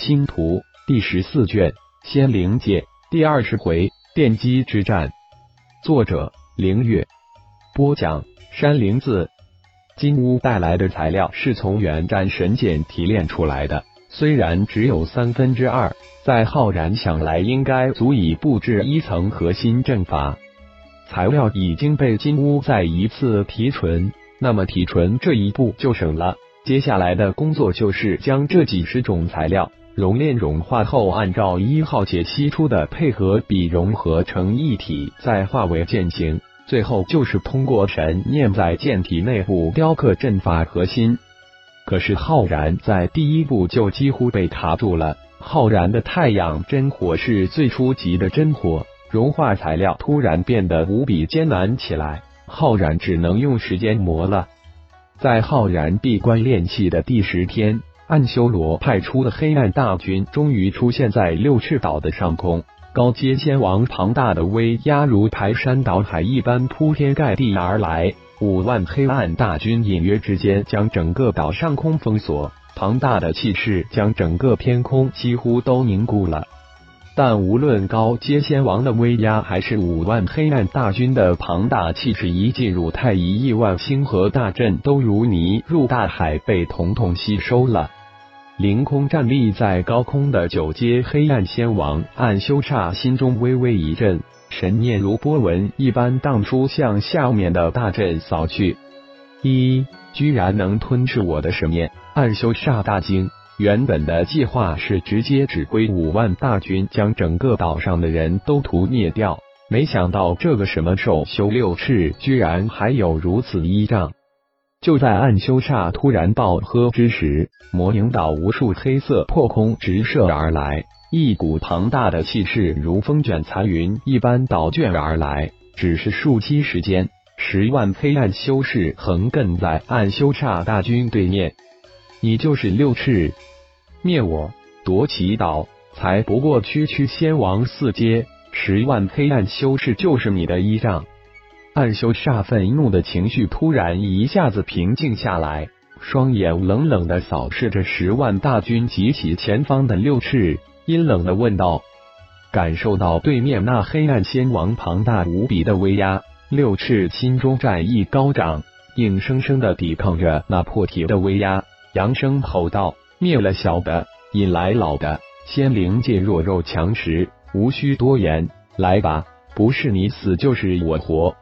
星图第十四卷仙灵界第二十回电击之战，作者凌月，播讲山灵子。金乌带来的材料是从远战神剑提炼出来的，虽然只有三分之二，在浩然想来应该足以布置一层核心阵法。材料已经被金乌再一次提纯，那么提纯这一步就省了。接下来的工作就是将这几十种材料。熔炼融化后，按照一号解析出的配合比融合成一体，再化为剑形。最后就是通过神念在剑体内部雕刻阵法核心。可是浩然在第一步就几乎被卡住了。浩然的太阳真火是最初级的真火，融化材料突然变得无比艰难起来。浩然只能用时间磨了。在浩然闭关练气的第十天。暗修罗派出的黑暗大军终于出现在六翅岛的上空，高阶仙王庞大的威压如排山倒海一般铺天盖地而来，五万黑暗大军隐约之间将整个岛上空封锁，庞大的气势将整个天空几乎都凝固了。但无论高阶仙王的威压，还是五万黑暗大军的庞大气势，一进入太乙亿万星河大阵，都如泥入大海，被统统吸收了。凌空站立在高空的九阶黑暗仙王暗修煞心中微微一震，神念如波纹一般荡出，向下面的大阵扫去。一，居然能吞噬我的神念！暗修煞大惊。原本的计划是直接指挥五万大军将整个岛上的人都屠灭掉，没想到这个什么兽修六翅，居然还有如此依仗。就在暗修煞突然暴喝之时，魔影岛无数黑色破空直射而来，一股庞大的气势如风卷残云一般倒卷而来。只是数息时间，十万黑暗修士横亘在暗修煞大军对面。你就是六翅，灭我夺其岛，才不过区区仙王四阶，十万黑暗修士就是你的依仗。暗修煞愤怒的情绪突然一下子平静下来，双眼冷冷的扫视着十万大军及其前方的六翅，阴冷的问道：“感受到对面那黑暗仙王庞大无比的威压，六翅心中战意高涨，硬生生的抵抗着那破体的威压，扬声吼道：‘灭了小的，引来老的，仙灵界弱肉强食，无需多言，来吧，不是你死就是我活。’”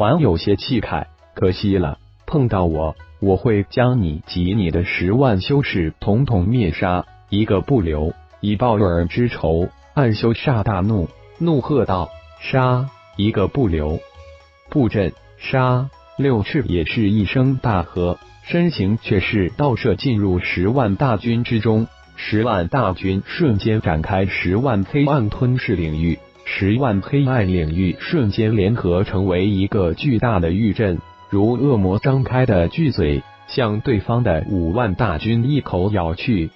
还有些气概，可惜了，碰到我，我会将你及你的十万修士统统灭杀，一个不留，以报尔之仇。暗修煞大怒，怒喝道：“杀！一个不留！”布阵杀！六翅也是一声大喝，身形却是倒射进入十万大军之中，十万大军瞬间展开十万黑暗吞噬领域。十万黑暗领域瞬间联合成为一个巨大的玉阵，如恶魔张开的巨嘴，向对方的五万大军一口咬去。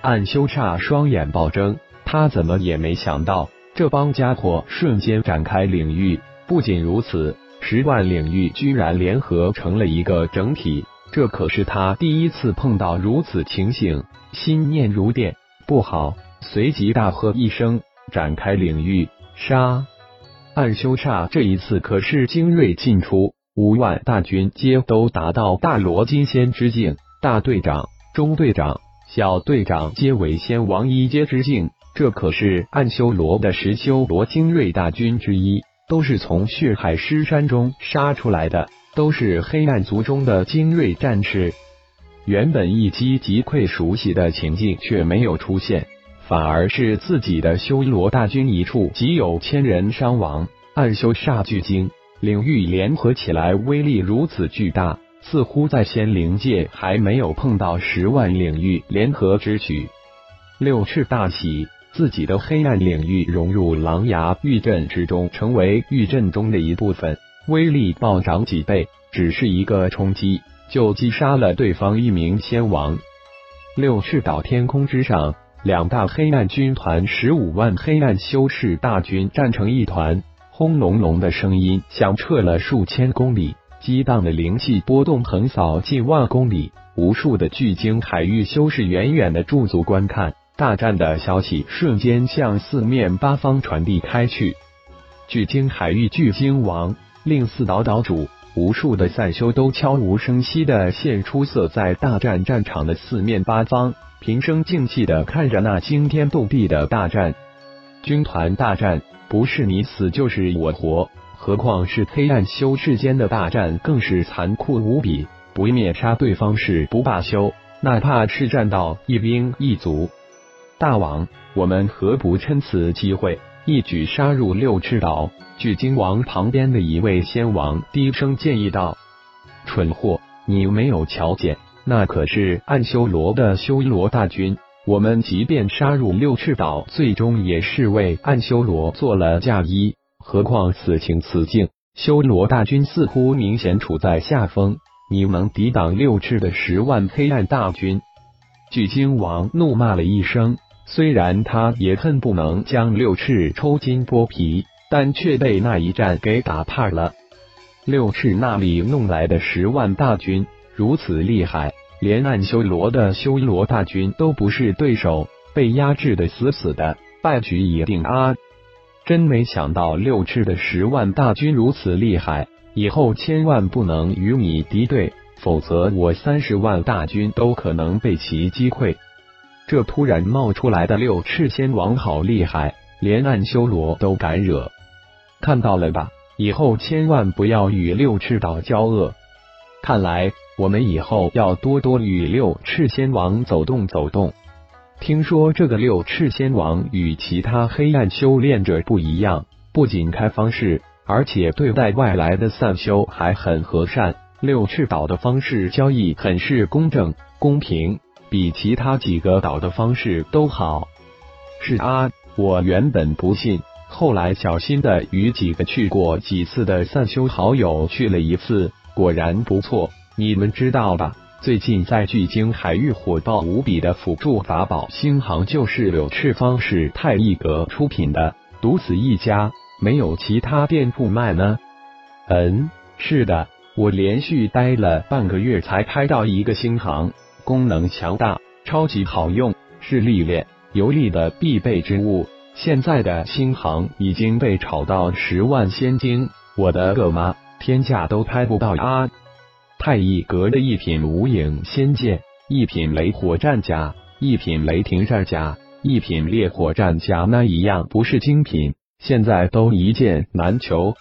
暗修煞双眼暴睁，他怎么也没想到，这帮家伙瞬间展开领域。不仅如此，十万领域居然联合成了一个整体，这可是他第一次碰到如此情形，心念如电，不好！随即大喝一声，展开领域。杀！暗修煞这一次可是精锐尽出，五万大军皆都达到大罗金仙之境，大队长、中队长、小队长皆为仙王一阶之境，这可是暗修罗的十修罗精锐大军之一，都是从血海尸山中杀出来的，都是黑暗族中的精锐战士。原本一击即溃熟悉的情境却没有出现。反而是自己的修罗大军一处即有千人伤亡，暗修煞巨精领域联合起来威力如此巨大，似乎在仙灵界还没有碰到十万领域联合之举。六翅大喜，自己的黑暗领域融入狼牙玉阵之中，成为玉阵中的一部分，威力暴涨几倍，只是一个冲击就击杀了对方一名仙王。六翅岛天空之上。两大黑暗军团，十五万黑暗修士大军战成一团，轰隆隆的声音响彻了数千公里，激荡的灵气波动横扫近万公里，无数的巨鲸海域修士远远的驻足观看，大战的消息瞬间向四面八方传递开去。巨鲸海域巨鲸王令四岛岛主，无数的散修都悄无声息的现出色在大战战场的四面八方，平生静气的看着那惊天动地的大战。军团大战不是你死就是我活，何况是黑暗修士间的大战，更是残酷无比。不灭杀对方是不罢休，哪怕是战到一兵一卒。大王，我们何不趁此机会一举杀入六翅岛？巨鲸王旁边的一位仙王低声建议道：“蠢货，你没有瞧见，那可是暗修罗的修罗大军。”我们即便杀入六翅岛，最终也是为暗修罗做了嫁衣。何况此情此境，修罗大军似乎明显处在下风。你能抵挡六翅的十万黑暗大军？巨鲸王怒骂了一声。虽然他也恨不能将六翅抽筋剥皮，但却被那一战给打怕了。六翅那里弄来的十万大军如此厉害。连暗修罗的修罗大军都不是对手，被压制的死死的，败局已定啊！真没想到六翅的十万大军如此厉害，以后千万不能与你敌对，否则我三十万大军都可能被其击溃。这突然冒出来的六翅仙王好厉害，连暗修罗都敢惹，看到了吧？以后千万不要与六翅岛交恶。看来。我们以后要多多与六赤仙王走动走动。听说这个六赤仙王与其他黑暗修炼者不一样，不仅开方式，而且对待外来的散修还很和善。六赤岛的方式交易很是公正公平，比其他几个岛的方式都好。是啊，我原本不信，后来小心的与几个去过几次的散修好友去了一次，果然不错。你们知道吧？最近在巨鲸海域火爆无比的辅助法宝星航，就是柳赤方士太一阁出品的，独此一家，没有其他店铺卖呢。嗯，是的，我连续待了半个月才拍到一个星航，功能强大，超级好用，是历练游历的必备之物。现在的星航已经被炒到十万仙金，我的个妈，天价都拍不到啊！太一阁的一品无影仙剑，一品雷火战甲，一品雷霆战甲，一品烈火战甲，那一样不是精品，现在都一件难求。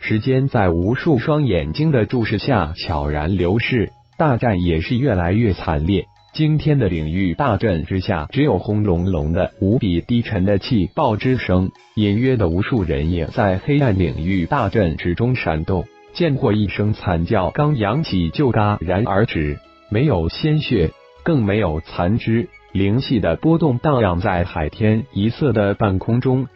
时间在无数双眼睛的注视下悄然流逝，大战也是越来越惨烈。惊天的领域大阵之下，只有轰隆隆的无比低沉的气爆之声，隐约的无数人影在黑暗领域大阵之中闪动。见过一声惨叫，刚扬起就戛然而止，没有鲜血，更没有残肢，灵气的波动荡漾在海天一色的半空中，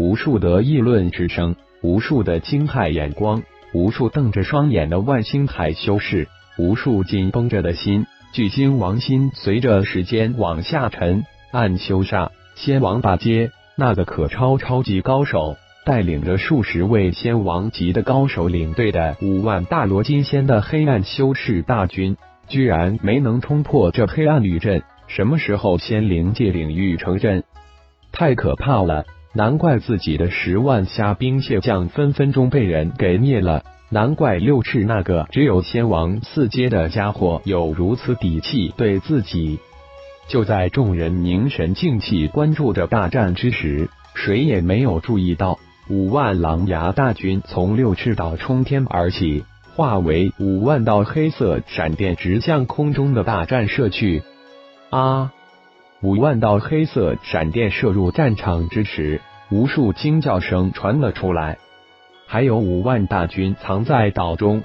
无数的议论之声，无数的惊骇眼光，无数瞪着双眼的万星海修士，无数紧绷着的心，巨星王心随着时间往下沉。暗修煞仙王八阶，那个可超超级高手。带领着数十位仙王级的高手领队的五万大罗金仙的黑暗修士大军，居然没能冲破这黑暗女阵。什么时候仙灵界领域成阵？太可怕了！难怪自己的十万虾兵蟹将分分钟被人给灭了。难怪六翅那个只有仙王四阶的家伙有如此底气对自己。就在众人凝神静气关注着大战之时，谁也没有注意到。五万狼牙大军从六翅岛冲天而起，化为五万道黑色闪电，直向空中的大战射去。啊！五万道黑色闪电射入战场之时，无数惊叫声传了出来。还有五万大军藏在岛中，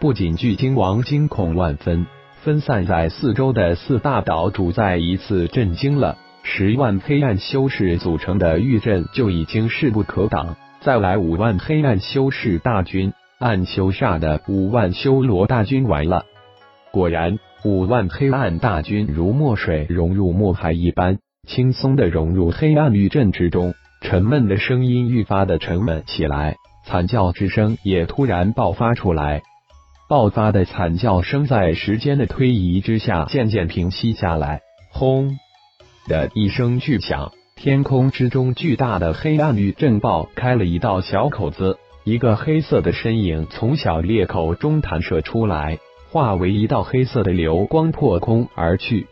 不仅巨鲸王惊恐万分，分散在四周的四大岛主再一次震惊了。十万黑暗修士组成的玉阵就已经势不可挡，再来五万黑暗修士大军，暗修煞的五万修罗大军完了。果然，五万黑暗大军如墨水融入墨海一般，轻松的融入黑暗玉阵之中。沉闷的声音愈发的沉闷起来，惨叫之声也突然爆发出来。爆发的惨叫声在时间的推移之下渐渐平息下来。轰！的一声巨响，天空之中巨大的黑暗域震爆开了一道小口子，一个黑色的身影从小裂口中弹射出来，化为一道黑色的流光破空而去。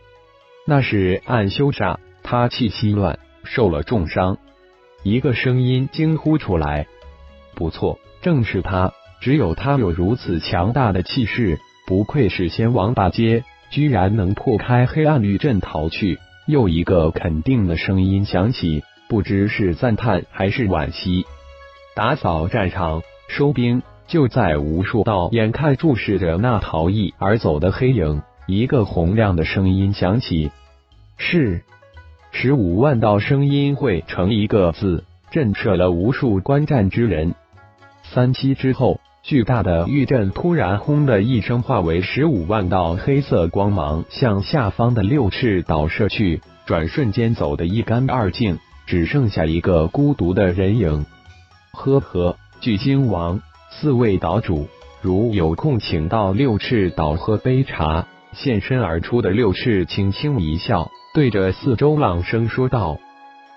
那是暗修煞，他气息乱，受了重伤。一个声音惊呼出来：“不错，正是他！只有他有如此强大的气势，不愧是仙王八阶，居然能破开黑暗律阵逃去。”又一个肯定的声音响起，不知是赞叹还是惋惜。打扫战场，收兵。就在无数道眼看注视着那逃逸而走的黑影，一个洪亮的声音响起：“是。”十五万道声音汇成一个字，震慑了无数观战之人。三七之后，巨大的玉阵突然轰的一声化为十五万道黑色光芒，向下方的六翅岛射去，转瞬间走得一干二净，只剩下一个孤独的人影。呵呵，巨鲸王，四位岛主，如有空请到六翅岛喝杯茶。现身而出的六翅轻轻一笑。对着四周朗声说道：“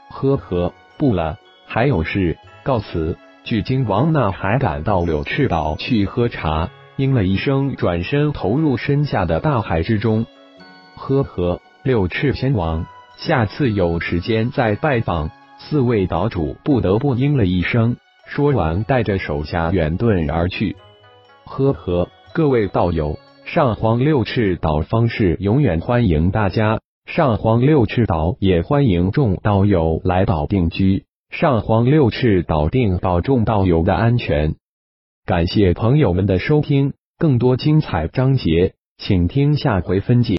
呵呵，不了，还有事，告辞。”巨鲸王那还敢到柳赤岛去喝茶？应了一声，转身投入身下的大海之中。呵呵，六赤天王，下次有时间再拜访。四位岛主不得不应了一声，说完带着手下远遁而去。呵呵，各位道友，上荒六赤岛方士永远欢迎大家。上荒六赤岛也欢迎众道友来岛定居。上黄六赤岛定保重道友的安全。感谢朋友们的收听，更多精彩章节，请听下回分解。